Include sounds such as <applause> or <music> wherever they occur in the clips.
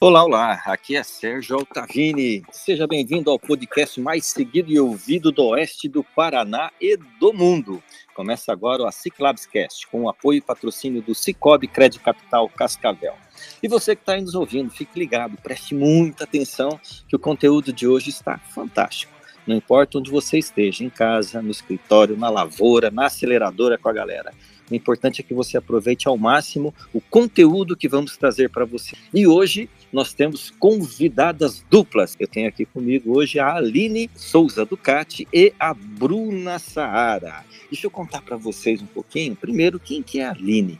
Olá, olá, aqui é Sérgio Altavini. Seja bem-vindo ao podcast mais seguido e ouvido do oeste do Paraná e do mundo. Começa agora o Ciclabs Cast, com o apoio e patrocínio do Cicobi Crédito Capital Cascavel. E você que está aí nos ouvindo, fique ligado, preste muita atenção, que o conteúdo de hoje está fantástico. Não importa onde você esteja, em casa, no escritório, na lavoura, na aceleradora com a galera. O importante é que você aproveite ao máximo o conteúdo que vamos trazer para você. E hoje nós temos convidadas duplas. Eu tenho aqui comigo hoje a Aline Souza Ducati e a Bruna Saara. Deixa eu contar para vocês um pouquinho. Primeiro, quem que é a Aline?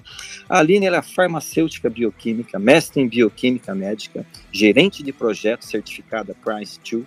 A Aline é farmacêutica bioquímica, mestre em bioquímica médica, gerente de projeto certificada Price 2,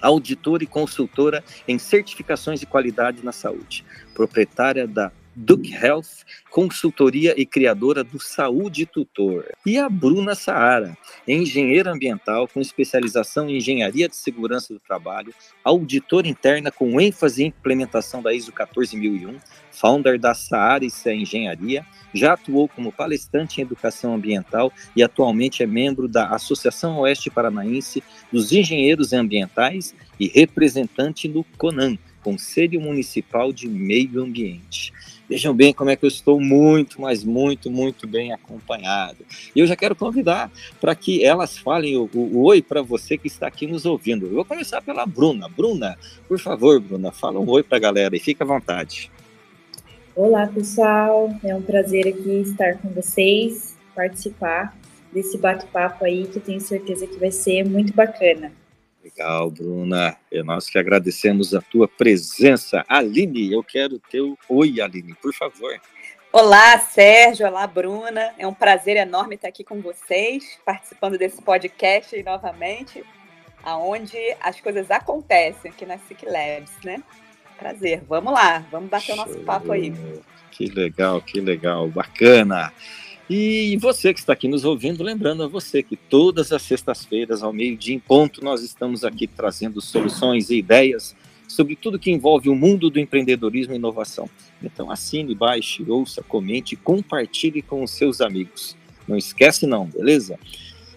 auditora e consultora em certificações de qualidade na saúde, proprietária da Duke Health, consultoria e criadora do Saúde Tutor. E a Bruna Saara, engenheira ambiental com especialização em engenharia de segurança do trabalho, auditora interna com ênfase em implementação da ISO 14001, founder da Saara e Engenharia, já atuou como palestrante em educação ambiental e atualmente é membro da Associação Oeste Paranaense dos Engenheiros Ambientais e representante do CONAN, Conselho Municipal de Meio Ambiente. Vejam bem como é que eu estou muito, mas muito, muito bem acompanhado. E eu já quero convidar para que elas falem o, o, o oi para você que está aqui nos ouvindo. Eu vou começar pela Bruna. Bruna, por favor, Bruna, fala um oi para a galera e fica à vontade. Olá, pessoal. É um prazer aqui estar com vocês, participar desse bate-papo aí que eu tenho certeza que vai ser muito bacana. Legal, Bruna. É nós que agradecemos a tua presença. Aline, eu quero teu oi, Aline, por favor. Olá, Sérgio. Olá, Bruna. É um prazer enorme estar aqui com vocês, participando desse podcast novamente, aonde as coisas acontecem aqui na SIC Labs, né? Prazer. Vamos lá, vamos bater Show. o nosso papo aí. Que legal, que legal, bacana. E você que está aqui nos ouvindo, lembrando a você que todas as sextas-feiras, ao meio-dia em ponto, nós estamos aqui trazendo soluções e ideias sobre tudo que envolve o mundo do empreendedorismo e inovação. Então assine, baixe, ouça, comente, compartilhe com os seus amigos. Não esquece não, beleza?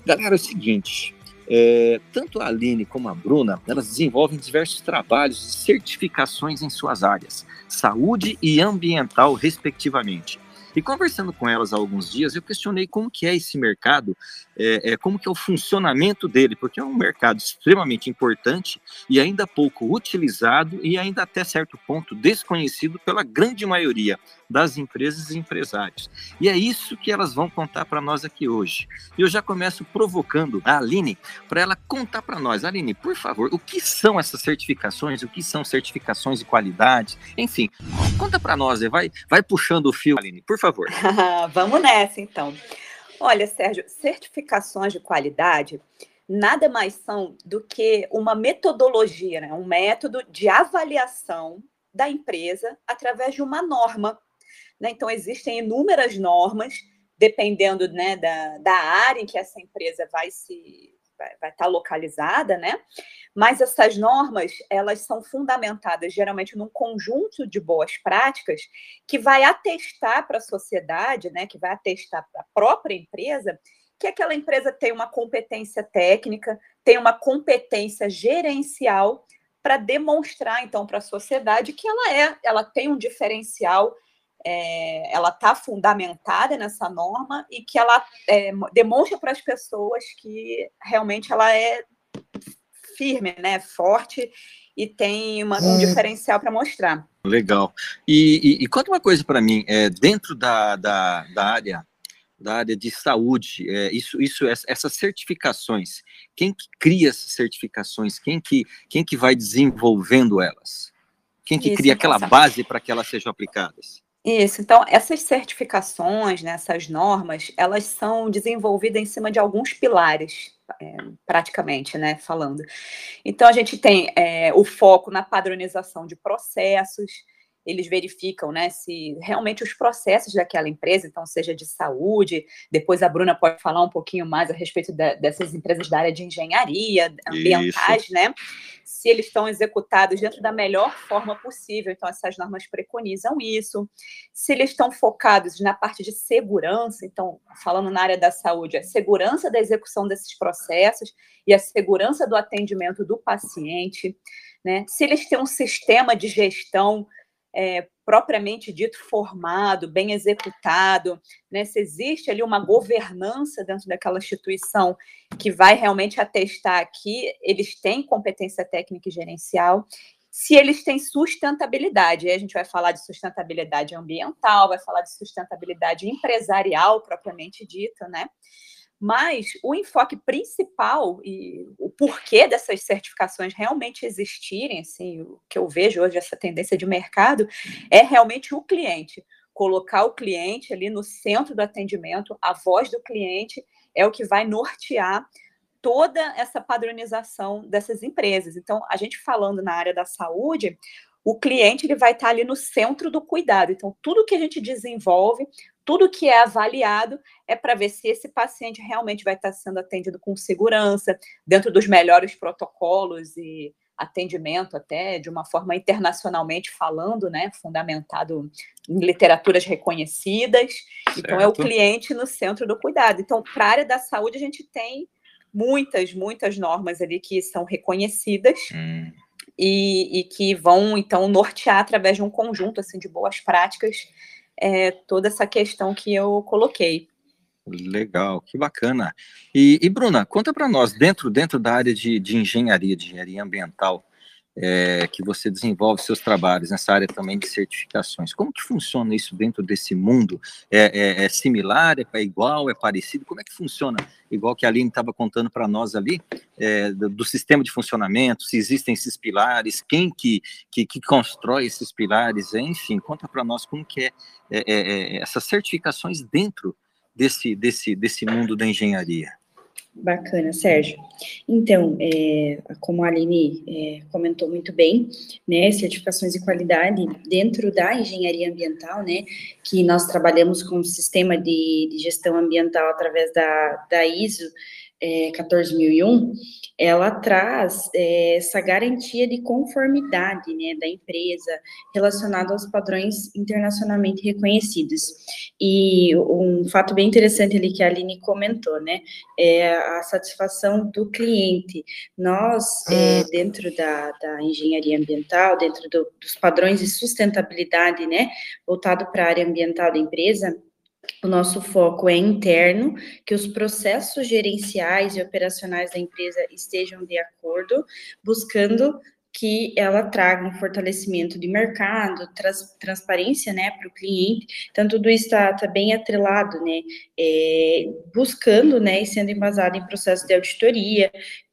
Galera, é o seguinte, é, tanto a Aline como a Bruna, elas desenvolvem diversos trabalhos e certificações em suas áreas, saúde e ambiental, respectivamente. E conversando com elas há alguns dias, eu questionei como que é esse mercado, é, é, como que é o funcionamento dele, porque é um mercado extremamente importante e ainda pouco utilizado e ainda até certo ponto desconhecido pela grande maioria das empresas e empresários. E é isso que elas vão contar para nós aqui hoje. E eu já começo provocando a Aline para ela contar para nós. Aline, por favor, o que são essas certificações? O que são certificações de qualidade? Enfim, conta para nós, vai, vai puxando o fio, Aline, por favor. <laughs> Vamos nessa, então. Olha, Sérgio, certificações de qualidade nada mais são do que uma metodologia, né? um método de avaliação da empresa através de uma norma né? Então, existem inúmeras normas, dependendo né, da, da área em que essa empresa vai se vai, vai estar localizada, né? Mas essas normas, elas são fundamentadas geralmente num conjunto de boas práticas que vai atestar para a sociedade, né, que vai atestar para a própria empresa que aquela empresa tem uma competência técnica, tem uma competência gerencial para demonstrar então para a sociedade que ela é, ela tem um diferencial é, ela está fundamentada nessa norma e que ela é, demonstra para as pessoas que realmente ela é firme, né, forte e tem uma, um é. diferencial para mostrar. Legal. E, e, e conta uma coisa para mim, é, dentro da, da, da, área da área de saúde, é, isso, isso, essas certificações, quem que cria essas certificações? Quem que, quem que vai desenvolvendo elas? Quem que isso, cria aquela base para que elas sejam aplicadas? Isso, então essas certificações, né, essas normas, elas são desenvolvidas em cima de alguns pilares, é, praticamente, né, falando. Então, a gente tem é, o foco na padronização de processos, eles verificam né, se realmente os processos daquela empresa, então seja de saúde, depois a Bruna pode falar um pouquinho mais a respeito de, dessas empresas da área de engenharia, ambientais, Isso. né? Se eles estão executados dentro da melhor forma possível, então essas normas preconizam isso. Se eles estão focados na parte de segurança, então, falando na área da saúde, a segurança da execução desses processos e a segurança do atendimento do paciente, né? Se eles têm um sistema de gestão é, propriamente dito formado, bem executado, né? se existe ali uma governança dentro daquela instituição que vai realmente atestar que eles têm competência técnica e gerencial, se eles têm sustentabilidade. Aí a gente vai falar de sustentabilidade ambiental, vai falar de sustentabilidade empresarial propriamente dita, né? Mas o enfoque principal e o porquê dessas certificações realmente existirem, assim, o que eu vejo hoje, essa tendência de mercado, é realmente o cliente. Colocar o cliente ali no centro do atendimento, a voz do cliente é o que vai nortear toda essa padronização dessas empresas. Então, a gente falando na área da saúde, o cliente ele vai estar ali no centro do cuidado. Então, tudo que a gente desenvolve, tudo que é avaliado é para ver se esse paciente realmente vai estar sendo atendido com segurança, dentro dos melhores protocolos e atendimento até de uma forma internacionalmente falando, né, fundamentado em literaturas reconhecidas. Certo. Então é o cliente no centro do cuidado. Então, para a área da saúde a gente tem muitas, muitas normas ali que são reconhecidas. Hum. E, e que vão então nortear através de um conjunto assim de boas práticas é, toda essa questão que eu coloquei. Legal, que bacana. E, e Bruna, conta para nós, dentro, dentro da área de, de engenharia, de engenharia ambiental, é, que você desenvolve seus trabalhos nessa área também de certificações. Como que funciona isso dentro desse mundo? É, é, é similar, é igual, é parecido? Como é que funciona? Igual que a Aline estava contando para nós ali, é, do, do, sistema de funcionamento, se existem esses pilares, quem que, que, que constrói esses pilares, enfim, conta para nós como que é, é, é, essas certificações dentro desse, desse, desse mundo da engenharia. Bacana, Sérgio. Então, é, como a Aline é, comentou muito bem, né, certificações de qualidade dentro da engenharia ambiental, né, que nós trabalhamos com o sistema de, de gestão ambiental através da, da ISO é, 14001, ela traz é, essa garantia de conformidade né, da empresa relacionada aos padrões internacionalmente reconhecidos. E um fato bem interessante ali que a Aline comentou, né, é a satisfação do cliente. Nós, é, hum. dentro da, da, engenharia ambiental, dentro do, dos padrões de sustentabilidade, né, voltado para a área ambiental da empresa, o nosso foco é interno, que os processos gerenciais e operacionais da empresa estejam de acordo, buscando que ela traga um fortalecimento de mercado, trans, transparência, né, para o cliente. Então, tudo isso está tá bem atrelado, né, é, buscando, né, e sendo embasado em processos de auditoria,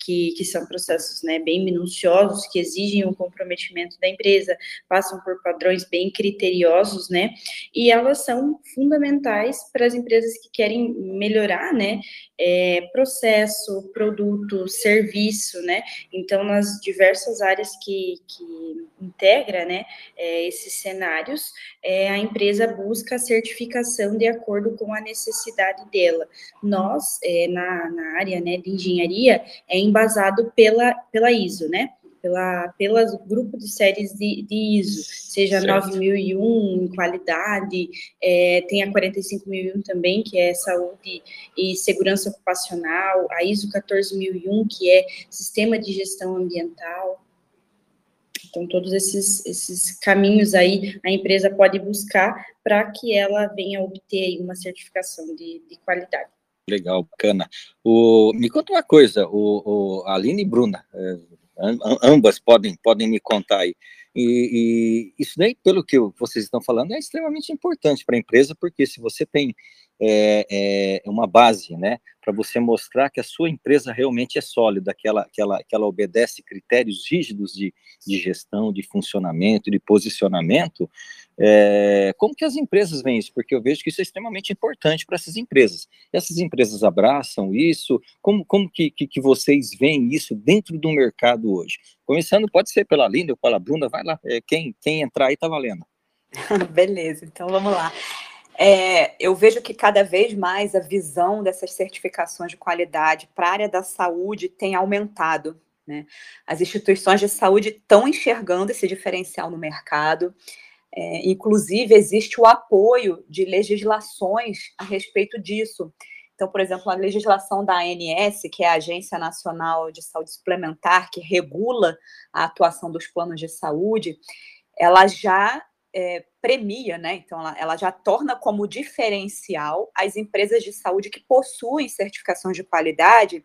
que, que são processos, né, bem minuciosos, que exigem o comprometimento da empresa, passam por padrões bem criteriosos, né, e elas são fundamentais para as empresas que querem melhorar, né, é, processo, produto, serviço, né, então, nas diversas áreas que, que integra né, é, esses cenários, é, a empresa busca a certificação de acordo com a necessidade dela. Nós, é, na, na área né, de engenharia, é embasado pela, pela ISO, né? pela, pela grupo de séries de, de ISO, seja certo. 9001 em qualidade, é, tem a 45001 também, que é saúde e segurança ocupacional, a ISO 14001, que é sistema de gestão ambiental. Então, todos esses, esses caminhos aí a empresa pode buscar para que ela venha obter uma certificação de, de qualidade. Legal, bacana. O, me conta uma coisa, o, o Aline e Bruna, é, ambas podem, podem me contar aí. E, e, isso daí, pelo que vocês estão falando, é extremamente importante para a empresa, porque se você tem é, é uma base, né, para você mostrar que a sua empresa realmente é sólida, que ela, que ela, que ela obedece critérios rígidos de, de gestão, de funcionamento, de posicionamento, é, como que as empresas veem isso? Porque eu vejo que isso é extremamente importante para essas empresas. Essas empresas abraçam isso? Como, como que, que, que vocês veem isso dentro do mercado hoje? Começando, pode ser pela Linda ou pela Bruna, vai lá, é, quem, quem entrar aí está valendo. <laughs> Beleza, então vamos lá. É, eu vejo que cada vez mais a visão dessas certificações de qualidade para a área da saúde tem aumentado. Né? As instituições de saúde estão enxergando esse diferencial no mercado. É, inclusive, existe o apoio de legislações a respeito disso. Então, por exemplo, a legislação da ANS, que é a Agência Nacional de Saúde Suplementar, que regula a atuação dos planos de saúde, ela já é, premia, né? Então, ela, ela, já torna como diferencial as empresas de saúde que possuem certificações de qualidade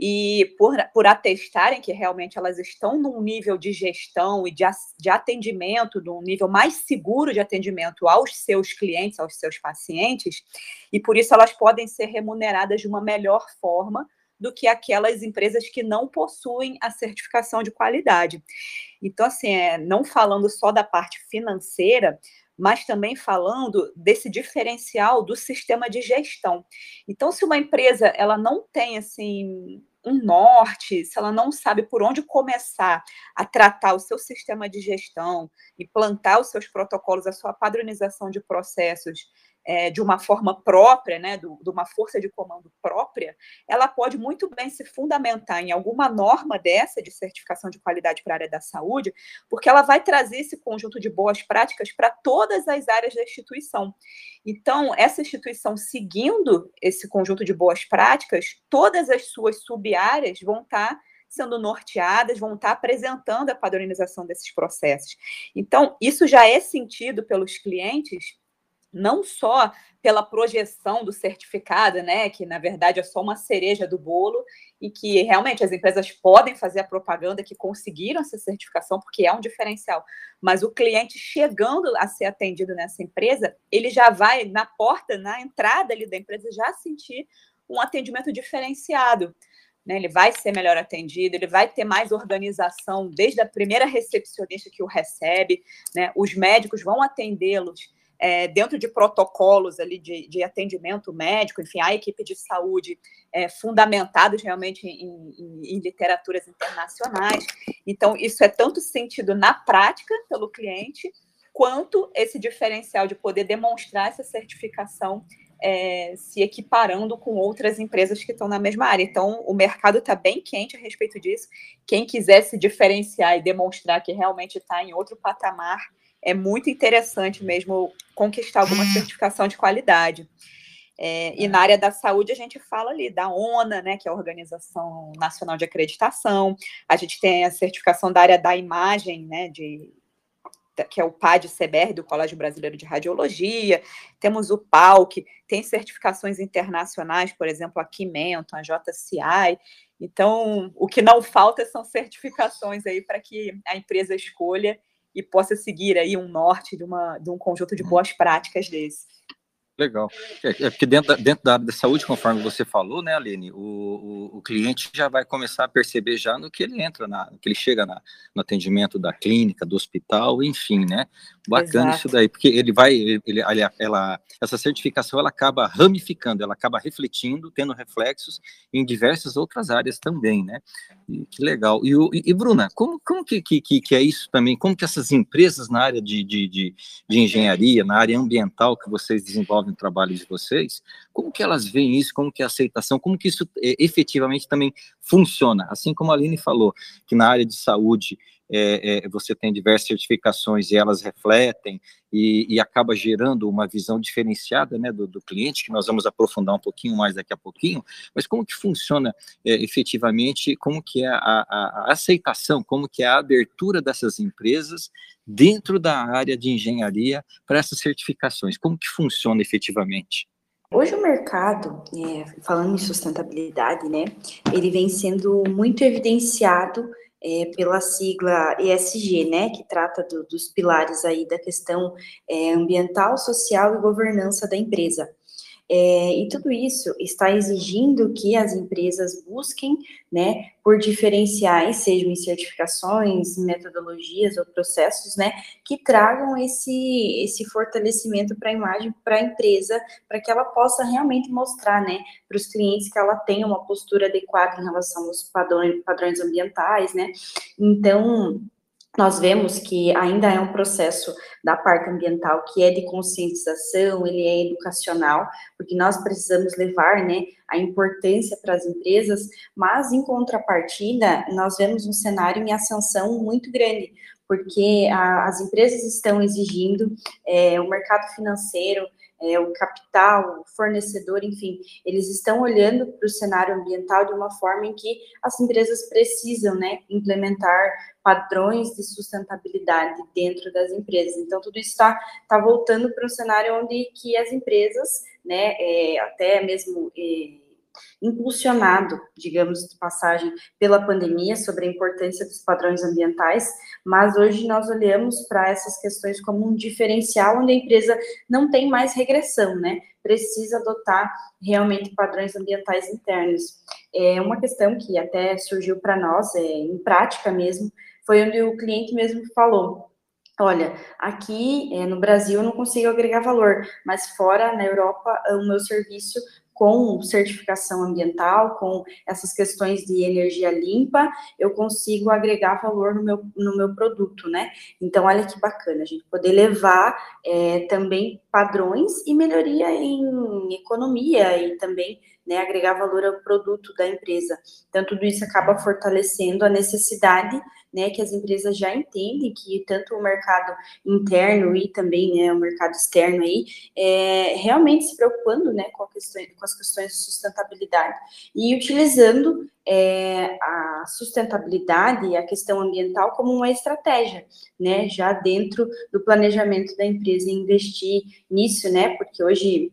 e por, por atestarem que realmente elas estão num nível de gestão e de, de atendimento, num nível mais seguro de atendimento aos seus clientes, aos seus pacientes, e por isso elas podem ser remuneradas de uma melhor forma do que aquelas empresas que não possuem a certificação de qualidade. Então, assim, é, não falando só da parte financeira, mas também falando desse diferencial do sistema de gestão. Então, se uma empresa ela não tem assim um norte, se ela não sabe por onde começar a tratar o seu sistema de gestão, implantar os seus protocolos, a sua padronização de processos é, de uma forma própria, né, do, de uma força de comando própria, ela pode muito bem se fundamentar em alguma norma dessa de certificação de qualidade para a área da saúde, porque ela vai trazer esse conjunto de boas práticas para todas as áreas da instituição. Então, essa instituição seguindo esse conjunto de boas práticas, todas as suas sub-áreas vão estar tá sendo norteadas, vão estar tá apresentando a padronização desses processos. Então, isso já é sentido pelos clientes não só pela projeção do certificado, né, que na verdade é só uma cereja do bolo e que realmente as empresas podem fazer a propaganda que conseguiram essa certificação porque é um diferencial, mas o cliente chegando a ser atendido nessa empresa, ele já vai na porta, na entrada ali da empresa já sentir um atendimento diferenciado. Né, ele vai ser melhor atendido, ele vai ter mais organização desde a primeira recepcionista que o recebe, né, os médicos vão atendê-los é, dentro de protocolos ali de, de, atendimento médico, enfim, a equipe de saúde é, fundamentados realmente em, em, em, literaturas internacionais. Então, isso é tanto sentido na prática pelo cliente, quanto esse diferencial de poder demonstrar essa certificação é, se equiparando com outras empresas que estão na mesma área. Então, o mercado está bem quente a respeito disso. Quem quiser se diferenciar e demonstrar que realmente está em outro patamar, é muito interessante mesmo conquistar alguma certificação de qualidade. É, e na área da saúde a gente fala ali da ONA, né, que é a Organização Nacional de Acreditação. A gente tem a certificação da área da imagem, né, de que é o PAD-CBR, do Colégio Brasileiro de Radiologia, temos o PALC, tem certificações internacionais, por exemplo, a Quimento, a JCI, então, o que não falta são certificações aí para que a empresa escolha e possa seguir aí um norte de, uma, de um conjunto de boas práticas desse. Legal. É, é porque dentro da, dentro da área da saúde, conforme você falou, né, Aline, o, o, o, cliente já vai começar a perceber já no que ele entra, na, no que ele chega na, no atendimento da clínica, do hospital, enfim, né? Bacana Exato. isso daí, porque ele vai, ele, ela, essa certificação ela acaba ramificando, ela acaba refletindo, tendo reflexos em diversas outras áreas também, né? E, que legal. E, e, e, Bruna, como, como que, que, que é isso também? Como que essas empresas na área de, de, de, de engenharia, na área ambiental que vocês desenvolvem, desenvolvem o trabalho de vocês, como que elas veem isso, como que é a aceitação, como que isso é, efetivamente também funciona, assim como a Aline falou, que na área de saúde é, é, você tem diversas certificações e elas refletem e, e acaba gerando uma visão diferenciada né, do, do, cliente, que nós vamos aprofundar um pouquinho mais daqui a pouquinho, mas como que funciona é, efetivamente, como que é a, a, a, aceitação, como que é a abertura dessas empresas dentro da área de engenharia para essas certificações, como que funciona efetivamente? Hoje o mercado, é, falando em sustentabilidade, né, ele vem sendo muito evidenciado é, pela sigla ESG, né, que trata do, dos pilares aí da questão é, ambiental, social e governança da empresa. É, e tudo isso está exigindo que as empresas busquem, né, por diferenciais, sejam em certificações, metodologias ou processos, né, que tragam esse, esse fortalecimento para a imagem, para a empresa, para que ela possa realmente mostrar, né, para os clientes que ela tem uma postura adequada em relação aos padrões, padrões ambientais, né. Então, nós vemos que ainda é um processo da parte ambiental que é de conscientização, ele é educacional, porque nós precisamos levar, né, a importância para as empresas, mas em contrapartida, nós vemos um cenário em ascensão muito grande, porque a, as empresas estão exigindo, é, o mercado financeiro é, o capital, o fornecedor, enfim, eles estão olhando para o cenário ambiental de uma forma em que as empresas precisam, né, implementar padrões de sustentabilidade dentro das empresas. Então, tudo isso está tá voltando para um cenário onde que as empresas, né, é, até mesmo é, impulsionado, digamos, de passagem pela pandemia sobre a importância dos padrões ambientais, mas hoje nós olhamos para essas questões como um diferencial onde a empresa não tem mais regressão, né? Precisa adotar realmente padrões ambientais internos. É uma questão que até surgiu para nós, é, em prática mesmo, foi onde o cliente mesmo falou: Olha, aqui é, no Brasil eu não consigo agregar valor, mas fora na Europa o meu serviço com certificação ambiental, com essas questões de energia limpa, eu consigo agregar valor no meu, no meu produto, né? Então, olha que bacana, a gente poder levar é, também padrões e melhoria em economia e também né, agregar valor ao produto da empresa. Então, tudo isso acaba fortalecendo a necessidade né, que as empresas já entendem que tanto o mercado interno e também né, o mercado externo aí, é, realmente se preocupando né, com, questão, com as questões de sustentabilidade. E utilizando é, a sustentabilidade e a questão ambiental como uma estratégia, né, já dentro do planejamento da empresa investir nisso, né, porque hoje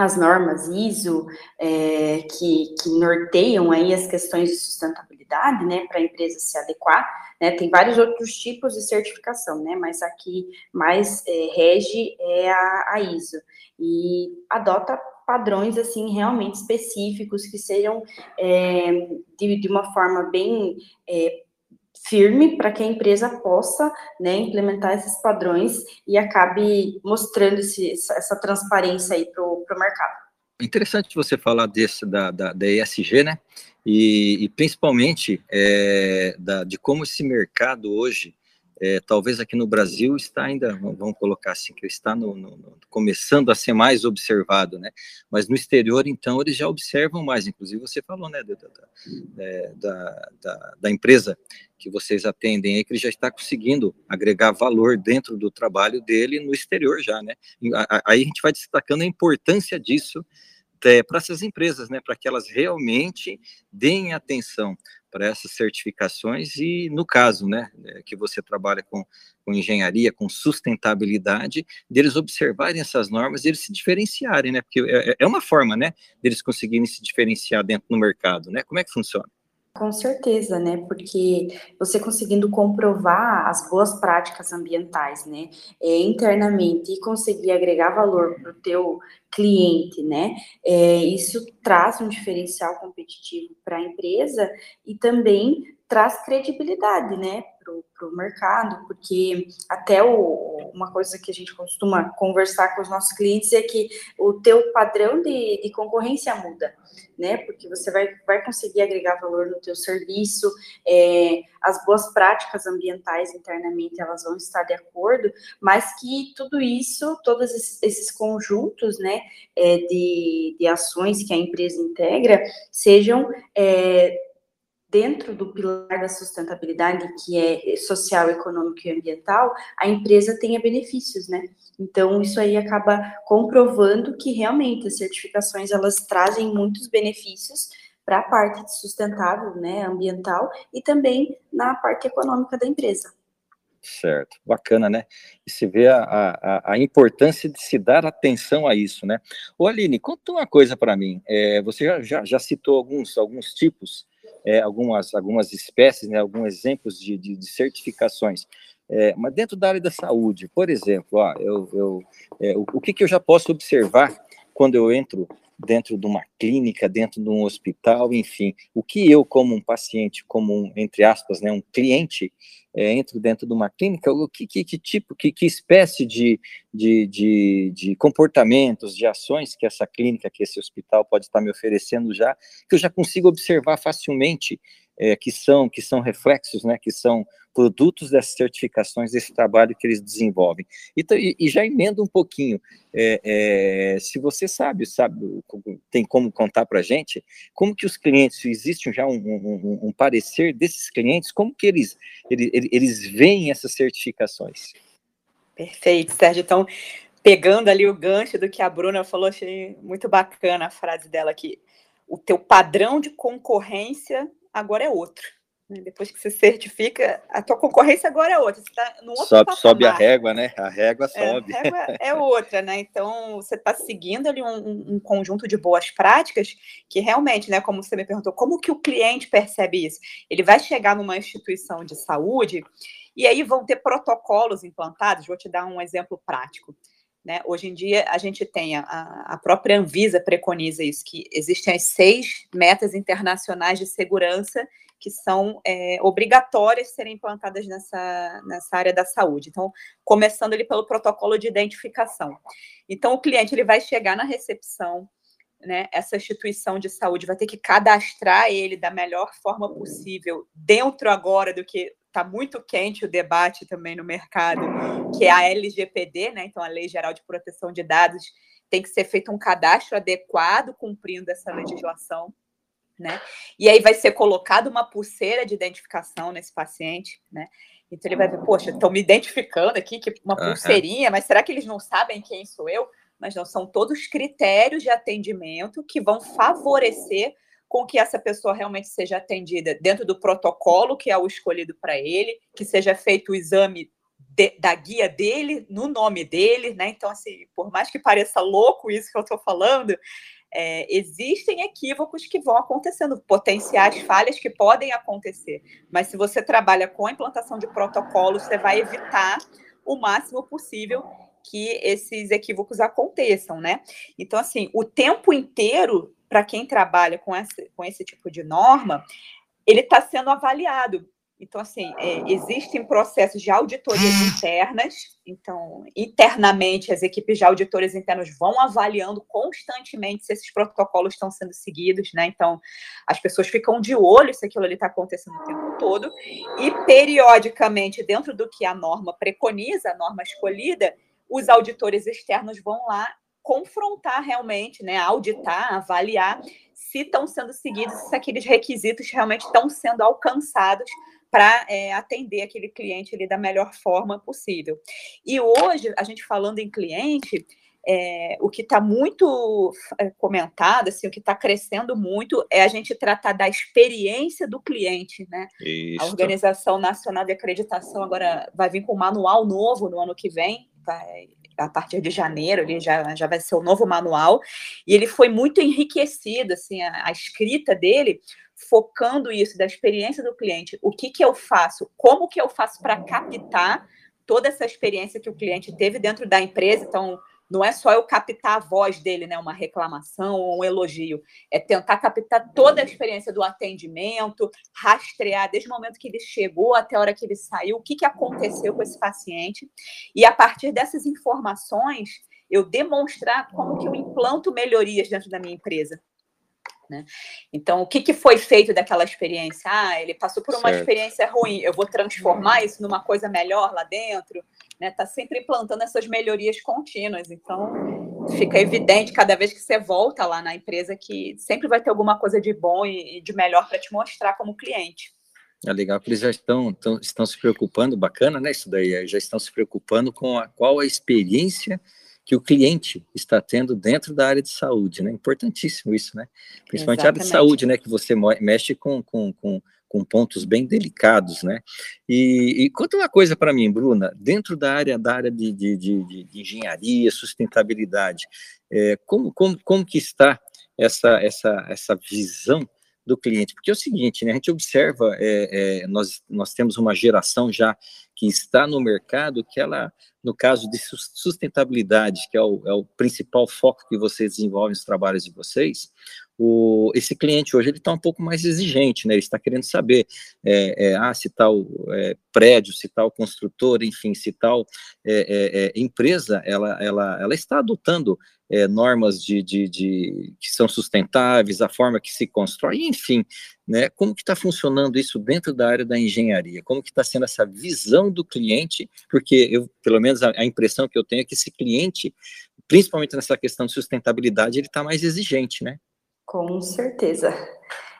as normas ISO é, que, que, norteiam aí as questões de sustentabilidade, né, para a empresa se adequar, né, tem vários outros tipos de certificação, né, mas aqui mais é, rege é a, a ISO e adota padrões assim realmente específicos que sejam é, de, de, uma forma bem é, firme para que a empresa possa né, implementar esses padrões e acabe mostrando esse, essa transparência aí para o mercado. Interessante você falar desse da, da, da ESG, né? E, e principalmente é, da, de como esse mercado hoje é, talvez aqui no Brasil está ainda, vamos colocar assim, que está no, no, no, começando a ser mais observado, né? Mas no exterior, então, eles já observam mais. Inclusive, você falou, né, da, da, é, da, da empresa que vocês atendem aí, que ele já está conseguindo agregar valor dentro do trabalho dele no exterior já, né? Aí a gente vai destacando a importância disso é, para essas empresas, né? Para que elas realmente deem atenção para essas certificações e, no caso, né, é, que você trabalha com, com engenharia, com sustentabilidade, deles observarem essas normas e eles se diferenciarem, né, porque é, é uma forma, né, deles conseguirem se diferenciar dentro do mercado, né, como é que funciona? Com certeza, né? Porque você conseguindo comprovar as boas práticas ambientais, né, é, internamente e conseguir agregar valor para o teu cliente, né, é, isso traz um diferencial competitivo para a empresa e também traz credibilidade, né, para o mercado, porque até o, uma coisa que a gente costuma conversar com os nossos clientes é que o teu padrão de, de concorrência muda, né, porque você vai, vai conseguir agregar valor no teu serviço, é, as boas práticas ambientais internamente, elas vão estar de acordo, mas que tudo isso, todos esses, conjuntos, né, é, de, de ações que a empresa integra, sejam é, dentro do pilar da sustentabilidade, que é social, econômico e ambiental, a empresa tenha benefícios, né? Então, isso aí acaba comprovando que realmente as certificações, elas trazem muitos benefícios para a parte sustentável, né, ambiental, e também na parte econômica da empresa. Certo, bacana, né? E se vê a, a, a, importância de se dar atenção a isso, né? Ô Aline, conta uma coisa para mim. É, você já, já, já, citou alguns, alguns tipos é, algumas, algumas espécies, né, alguns exemplos de, de, de certificações. É, mas dentro da área da saúde, por exemplo, ó, eu, eu, é, o, o que, que eu já posso observar quando eu entro dentro de uma clínica, dentro de um hospital, enfim, o que eu, como um paciente, como um, entre aspas, né, um cliente, é, entro dentro de uma clínica, o que, que, que tipo, que, que espécie de, de, de, de, comportamentos, de ações que essa clínica, que esse hospital pode estar me oferecendo já, que eu já consigo observar facilmente é, que são que são reflexos, né, que são produtos dessas certificações, desse trabalho que eles desenvolvem. E, e já emendo um pouquinho, é, é, se você sabe, sabe, tem como contar para a gente, como que os clientes, existe já um, um, um, parecer desses clientes, como que eles, eles, eles veem essas certificações? Perfeito, Sérgio. Então, pegando ali o gancho do que a Bruna falou, achei muito bacana a frase dela aqui. O teu padrão de concorrência agora é outro. Né? Depois que você certifica, a tua concorrência agora é outra. Você está no outro sobe, sobe a régua, né? A régua sobe. É, a régua <laughs> é outra, né? Então, você está seguindo ali um, um, conjunto de boas práticas que realmente, né? Como você me perguntou, como que o cliente percebe isso? Ele vai chegar numa instituição de saúde e aí vão ter protocolos implantados. Vou te dar um exemplo prático. Né? Hoje em dia, a gente tem, a, a própria Anvisa preconiza isso, que existem as seis metas internacionais de segurança que são é, obrigatórias serem implantadas nessa, nessa área da saúde. Então, começando ali pelo protocolo de identificação. Então, o cliente ele vai chegar na recepção, né, essa instituição de saúde vai ter que cadastrar ele da melhor forma possível, dentro agora do que está muito quente o debate também no mercado, que é a LGPD, né? Então, a Lei Geral de Proteção de Dados, tem que ser feito um cadastro adequado, cumprindo essa legislação. Né? E aí vai ser colocado uma pulseira de identificação nesse paciente, né? Então ele vai ver, poxa, estão me identificando aqui, que uma pulseirinha, mas será que eles não sabem quem sou eu? Mas não, são todos critérios de atendimento que vão favorecer com que essa pessoa realmente seja atendida dentro do protocolo que é o escolhido para ele, que seja feito o exame de, da guia dele, no nome dele, né? Então, assim, por mais que pareça louco isso que eu estou falando, é, existem equívocos que vão acontecendo, potenciais falhas que podem acontecer. Mas se você trabalha com a implantação de protocolos, você vai evitar o máximo possível que esses equívocos aconteçam, né? Então, assim, o tempo inteiro, para quem trabalha com esse, com esse tipo de norma, ele está sendo avaliado. Então, assim, é, existem processos de auditorias ah. internas. Então, internamente, as equipes de auditores internos vão avaliando constantemente se esses protocolos estão sendo seguidos, né? Então, as pessoas ficam de olho se aquilo ali está acontecendo o tempo todo. E, periodicamente, dentro do que a norma preconiza, a norma escolhida, os auditores externos vão lá confrontar realmente, né? Auditar, avaliar se estão sendo seguidos, se aqueles requisitos realmente estão sendo alcançados para é, atender aquele cliente ali da melhor forma possível. E hoje, a gente falando em cliente, é, o que está muito é, comentado, assim, o que está crescendo muito é a gente tratar da experiência do cliente, né? Isso. A Organização Nacional de Acreditação agora vai vir com um manual novo no ano que vem, vai, a partir de janeiro, ele já, já vai ser o novo manual, e ele foi muito enriquecido, assim, a, a escrita dele focando isso da experiência do cliente, o que que eu faço, como que eu faço para captar toda essa experiência que o cliente teve dentro da empresa, então não é só eu captar a voz dele, né, uma reclamação ou um elogio, é tentar captar toda a experiência do atendimento, rastrear desde o momento que ele chegou até a hora que ele saiu, o que, que aconteceu com esse paciente, e a partir dessas informações, eu demonstrar como que eu implanto melhorias dentro da minha empresa. Né? Então, o que, que foi feito daquela experiência? Ah, ele passou por uma certo. experiência ruim, eu vou transformar isso numa coisa melhor lá dentro. Né? Tá sempre implantando essas melhorias contínuas. Então, fica evidente cada vez que você volta lá na empresa que sempre vai ter alguma coisa de bom e de melhor para te mostrar como cliente. É legal que eles já estão, estão, estão se preocupando, bacana, né? Isso daí, já estão se preocupando com a, qual a experiência que o cliente está tendo dentro da área de saúde, né? Importantíssimo isso, né? Principalmente Exatamente. a área de saúde, né? Que você mexe com, com, com, com pontos bem delicados, né? E, e conta uma coisa para mim, Bruna, dentro da área da área de, de, de, de engenharia, sustentabilidade, é, como, como, como que está essa, essa, essa visão do cliente, porque é o seguinte, né, a gente observa, é, é, nós, nós temos uma geração já que está no mercado, que ela, no caso de sustentabilidade, que é o, é o principal foco que vocês desenvolvem nos trabalhos de vocês, o, esse cliente hoje ele está um pouco mais exigente, né? Ele está querendo saber é, é, ah, se tal é, prédio, se tal construtor, enfim, se tal é, é, é, empresa, ela, ela, ela está adotando normas de, de, de, que são sustentáveis, a forma que se constrói, enfim, né? Como que está funcionando isso dentro da área da engenharia? Como que está sendo essa visão do cliente? Porque eu, pelo menos a, a impressão que eu tenho é que esse cliente, principalmente nessa questão de sustentabilidade, ele está mais exigente, né? Com certeza.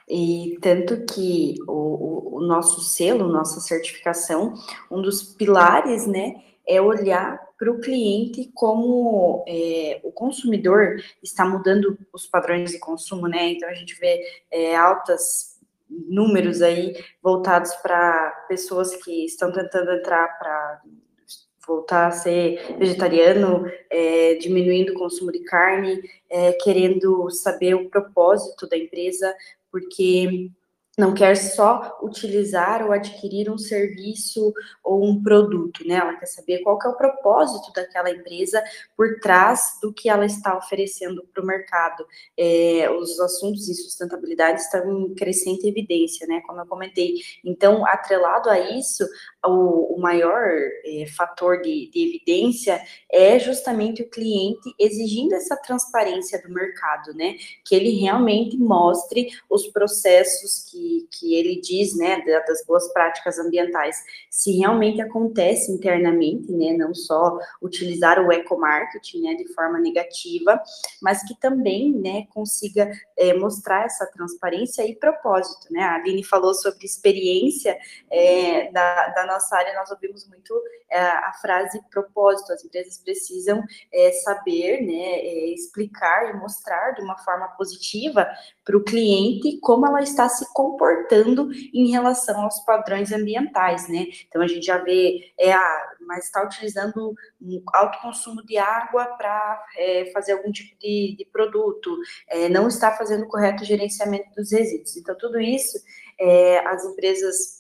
E tanto que o, o, nosso selo, nossa certificação, um dos pilares, né, é olhar para o cliente como é, o consumidor está mudando os padrões de consumo, né? Então a gente vê é, altas números aí voltados para pessoas que estão tentando entrar para voltar a ser vegetariano, é, diminuindo o consumo de carne, é, querendo saber o propósito da empresa, porque não quer só utilizar ou adquirir um serviço ou um produto, né? Ela quer saber qual que é o propósito daquela empresa por trás do que ela está oferecendo para o mercado. É, os assuntos de sustentabilidade estão em crescente evidência, né? Como eu comentei. Então, atrelado a isso, o, o maior é, fator de, de evidência é justamente o cliente exigindo essa transparência do mercado, né? Que ele realmente mostre os processos que que, ele diz, né, das boas práticas ambientais, se realmente acontece internamente, né, não só utilizar o ecomarketing, né, de forma negativa, mas que também, né, consiga é, mostrar essa transparência e propósito, né, a Aline falou sobre experiência é, da, da, nossa área, nós ouvimos muito é, a frase propósito, as empresas precisam é, saber, né, é, explicar e mostrar de uma forma positiva para o cliente como ela está se comportando em relação aos padrões ambientais, né? Então a gente já vê, é, ah, mas está utilizando um alto consumo de água para é, fazer algum tipo de, de produto, é, não está fazendo o correto gerenciamento dos resíduos. Então tudo isso é, as empresas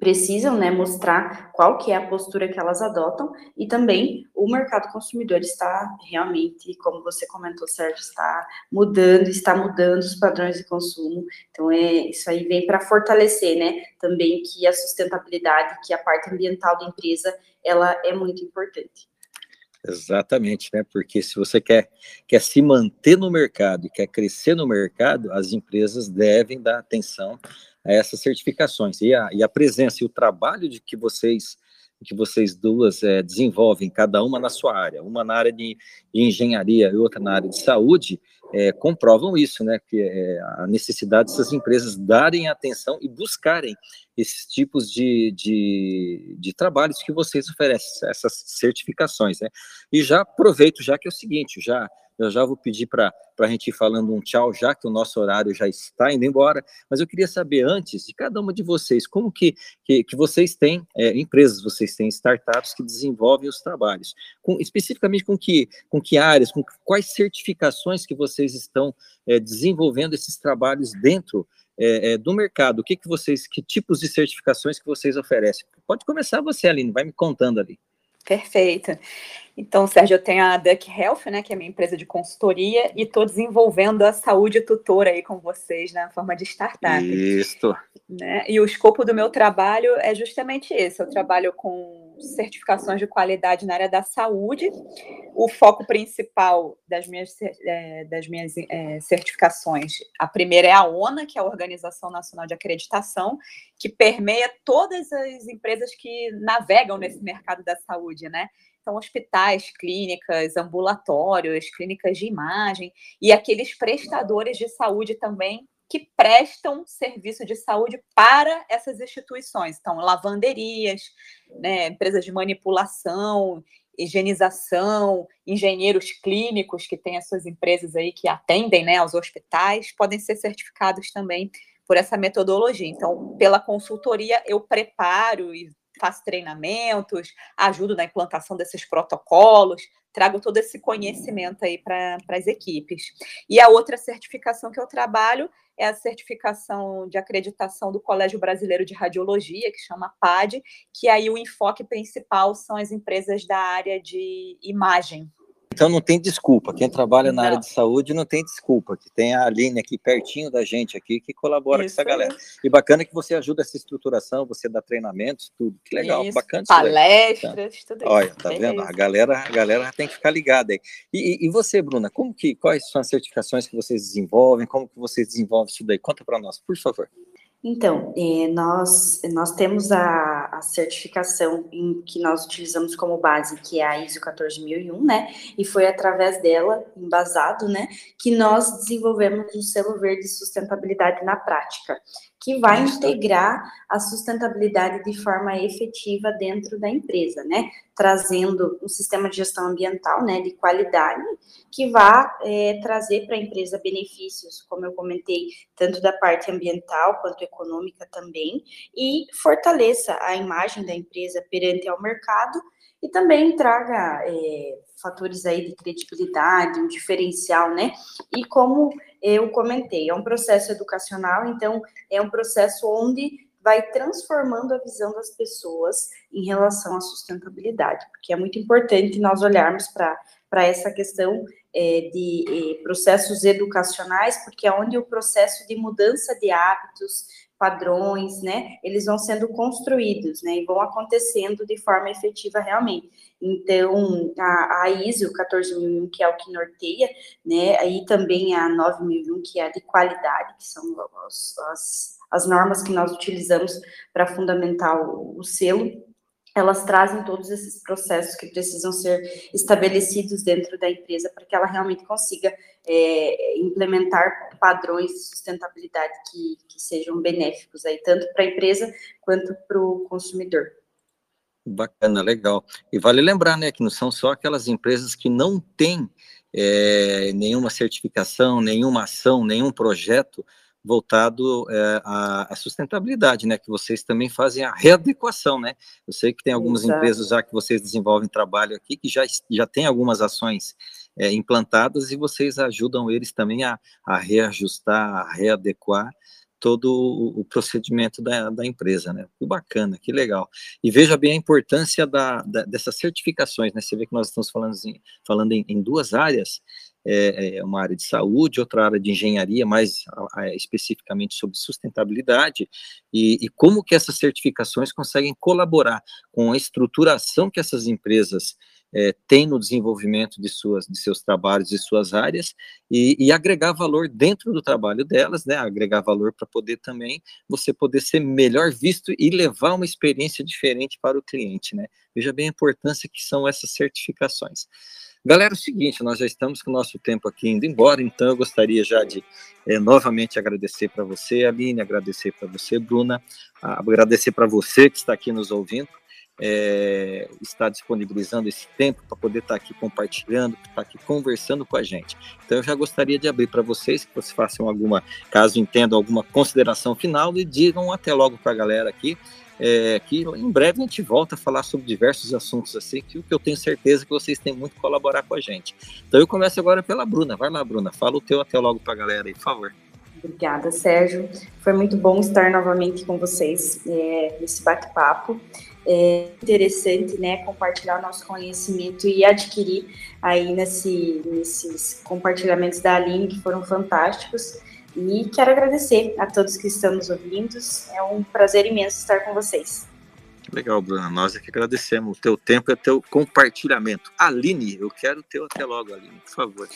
precisam né, mostrar qual que é a postura que elas adotam e também o mercado consumidor está realmente, como você comentou, Sérgio, está mudando, está mudando os padrões de consumo. Então, é, isso aí vem para fortalecer, né, também que a sustentabilidade, que a parte ambiental da empresa, ela é muito importante. Exatamente, né? Porque se você quer, quer se manter no mercado e quer crescer no mercado, as empresas devem dar atenção essas certificações. E a, e a presença e o trabalho de que vocês que vocês duas é, desenvolvem, cada uma na sua área, uma na área de, de engenharia e outra na área de saúde, é, comprovam isso, né? Que é, a necessidade dessas empresas darem atenção e buscarem esses tipos de, de, de, trabalhos que vocês oferecem, essas certificações, né? E já aproveito, já que é o seguinte, já eu já vou pedir para a gente ir falando um tchau, já que o nosso horário já está indo embora, mas eu queria saber antes de cada uma de vocês, como que, que, que vocês têm é, empresas, vocês têm startups que desenvolvem os trabalhos, com, especificamente com que, com que áreas, com quais certificações que vocês estão é, desenvolvendo esses trabalhos dentro é, é, do mercado, o que, que vocês, que tipos de certificações que vocês oferecem? Pode começar você, Aline, vai me contando ali. Perfeito. Então, Sérgio, eu tenho a Duck Health, né, que é minha empresa de consultoria, e estou desenvolvendo a saúde tutora aí com vocês na forma de startup. Isso. Né? E o escopo do meu trabalho é justamente esse. Eu trabalho com certificações de qualidade na área da saúde. O foco principal das minhas, é, das minhas é, certificações, a primeira é a ONA, que é a Organização Nacional de Acreditação, que permeia todas as empresas que navegam nesse mercado da saúde, né? Então, hospitais, clínicas, ambulatórios, clínicas de imagem e aqueles prestadores de saúde também que prestam serviço de saúde para essas instituições. Então, lavanderias, né, empresas de manipulação, higienização, engenheiros clínicos que têm as suas empresas aí que atendem né, aos hospitais, podem ser certificados também por essa metodologia. Então, pela consultoria, eu preparo e faço treinamentos, ajudo na implantação desses protocolos, trago todo esse conhecimento aí para as equipes. E a outra certificação que eu trabalho é a certificação de acreditação do Colégio Brasileiro de Radiologia, que chama PAD, que aí o enfoque principal são as empresas da área de imagem, então não tem desculpa. Quem trabalha na não. área de saúde não tem desculpa. Que tem a Aline aqui pertinho da gente aqui que colabora Isso com essa galera. E bacana que você ajuda essa estruturação, você dá treinamentos, tudo. Que legal, Isso. bacana. Palestras, tudo isso. Olha, tá vendo? A galera, a galera tem que ficar ligada aí. E, e, e, você, Bruna, como que quais são as certificações que vocês desenvolvem? Como que vocês desenvolvem isso daí? Conta para nós, por favor. Então, é, nós, nós temos a, a, certificação em, que nós utilizamos como base, que é a ISO 14001, né? E foi através dela, embasado, né, que nós desenvolvemos o selo verde sustentabilidade na prática que vai integrar a sustentabilidade de forma efetiva dentro da empresa, né? Trazendo um sistema de gestão ambiental, né, de qualidade, que vá é, trazer para a empresa benefícios, como eu comentei, tanto da parte ambiental quanto econômica também, e fortaleça a imagem da empresa perante ao mercado e também traga é, fatores aí de credibilidade, um diferencial, né? E como eu comentei, é um processo educacional, então é um processo onde vai transformando a visão das pessoas em relação à sustentabilidade, porque é muito importante nós olharmos para essa questão é, de é, processos educacionais, porque é onde o processo de mudança de hábitos, padrões, né, eles vão sendo construídos, né, e vão acontecendo de forma efetiva realmente. Então, a, a ISO 14001, que é o que norteia, né, aí também a 9001, que é a de qualidade, que são as, as, as normas que nós utilizamos para fundamentar o, o selo, elas trazem todos esses processos que precisam ser estabelecidos dentro da empresa para que ela realmente consiga é, implementar padrões de sustentabilidade que, que sejam benéficos aí tanto para a empresa quanto para o consumidor. Bacana, legal. E vale lembrar, né, que não são só aquelas empresas que não têm é, nenhuma certificação, nenhuma ação, nenhum projeto voltado é, à, à, sustentabilidade, né? Que vocês também fazem a readequação, né? Eu sei que tem algumas Exato. empresas já que vocês desenvolvem trabalho aqui que já, já tem algumas ações é, implantadas e vocês ajudam eles também a, a reajustar, a readequar todo o, o procedimento da, da, empresa, né? Que bacana, que legal. E veja bem a importância da, da, dessas certificações, né? Você vê que nós estamos falando, assim, falando em, em duas áreas, é, é, uma área de saúde, outra área de engenharia, mais especificamente sobre sustentabilidade, e, e, como que essas certificações conseguem colaborar com a estruturação que essas empresas é, têm no desenvolvimento de, suas, de seus trabalhos e suas áreas, e, e, agregar valor dentro do trabalho delas, né, agregar valor para poder também você poder ser melhor visto e levar uma experiência diferente para o cliente, né? Veja bem a importância que são essas certificações. Galera, é o seguinte, nós já estamos com o nosso tempo aqui indo embora, então eu gostaria já de é, novamente agradecer para você, Aline, agradecer para você, Bruna, agradecer para você que está aqui nos ouvindo, é, está disponibilizando esse tempo para poder estar tá aqui compartilhando, estar tá aqui conversando com a gente. Então eu já gostaria de abrir para vocês, que vocês façam alguma, caso entendam, alguma consideração final e digam até logo para a galera aqui é, que em breve a gente volta a falar sobre diversos assuntos assim, que, eu tenho certeza que vocês têm muito que colaborar com a gente. Então eu começo agora pela Bruna. Vai lá, Bruna, fala o teu até logo para a galera aí, por favor. Obrigada, Sérgio. Foi muito bom estar novamente com vocês é, nesse bate-papo. É interessante, né, compartilhar o nosso conhecimento e adquirir aí nesse, nesses compartilhamentos da Aline, que foram fantásticos. E quero agradecer a todos que estão nos ouvindo. É um prazer imenso estar com vocês. Legal, Bruna. Nós é que agradecemos o teu tempo e o teu compartilhamento. Aline, eu quero o teu até logo, Aline, por favor.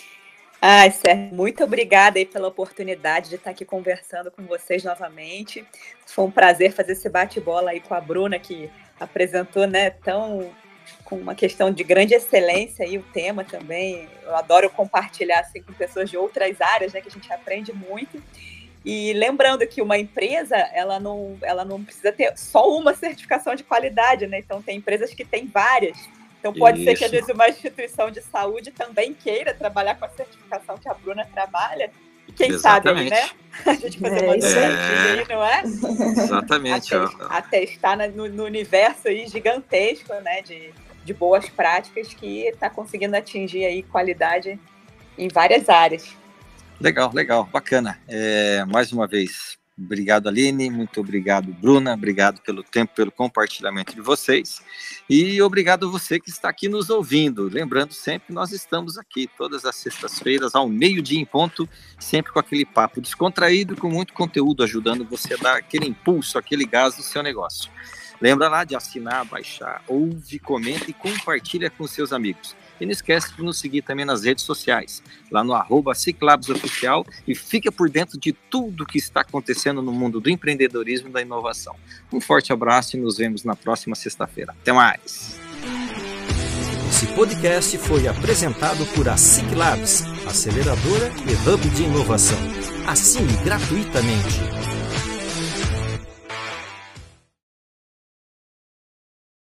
Ai, Sérgio, muito obrigada aí pela oportunidade de estar aqui conversando com vocês novamente. Foi um prazer fazer esse bate-bola aí com a Bruna, que apresentou, né, tão com uma questão de grande excelência e o tema também. Eu adoro compartilhar assim com pessoas de outras áreas, né, que a gente aprende muito. E lembrando que uma empresa, ela não, ela não precisa ter só uma certificação de qualidade, né? Então tem empresas que têm várias. Então pode Isso. ser que às vezes uma instituição de saúde também queira trabalhar com a certificação que a Bruna trabalha. E quem Exatamente. sabe, né? <laughs> A gente fazer é, uma é... aí, não é? Exatamente. Até, até estar no, no universo aí gigantesco, né? De, de boas práticas que está conseguindo atingir aí qualidade em várias áreas. Legal, legal, bacana. É, mais uma vez, Obrigado, Aline. Muito obrigado, Bruna. Obrigado pelo tempo, pelo compartilhamento de vocês. E obrigado a você que está aqui nos ouvindo. Lembrando sempre nós estamos aqui todas as sextas-feiras, ao meio-dia em ponto, sempre com aquele papo descontraído, com muito conteúdo, ajudando você a dar aquele impulso, aquele gás no seu negócio. Lembra lá de assinar, baixar, ouve, comenta e compartilha com seus amigos. E não esquece de nos seguir também nas redes sociais, lá no arroba Oficial e fica por dentro de tudo que está acontecendo no mundo do empreendedorismo e da inovação. Um forte abraço e nos vemos na próxima sexta-feira. Até mais! Esse podcast foi apresentado por a Ciclabs, aceleradora e hub de inovação. Assine gratuitamente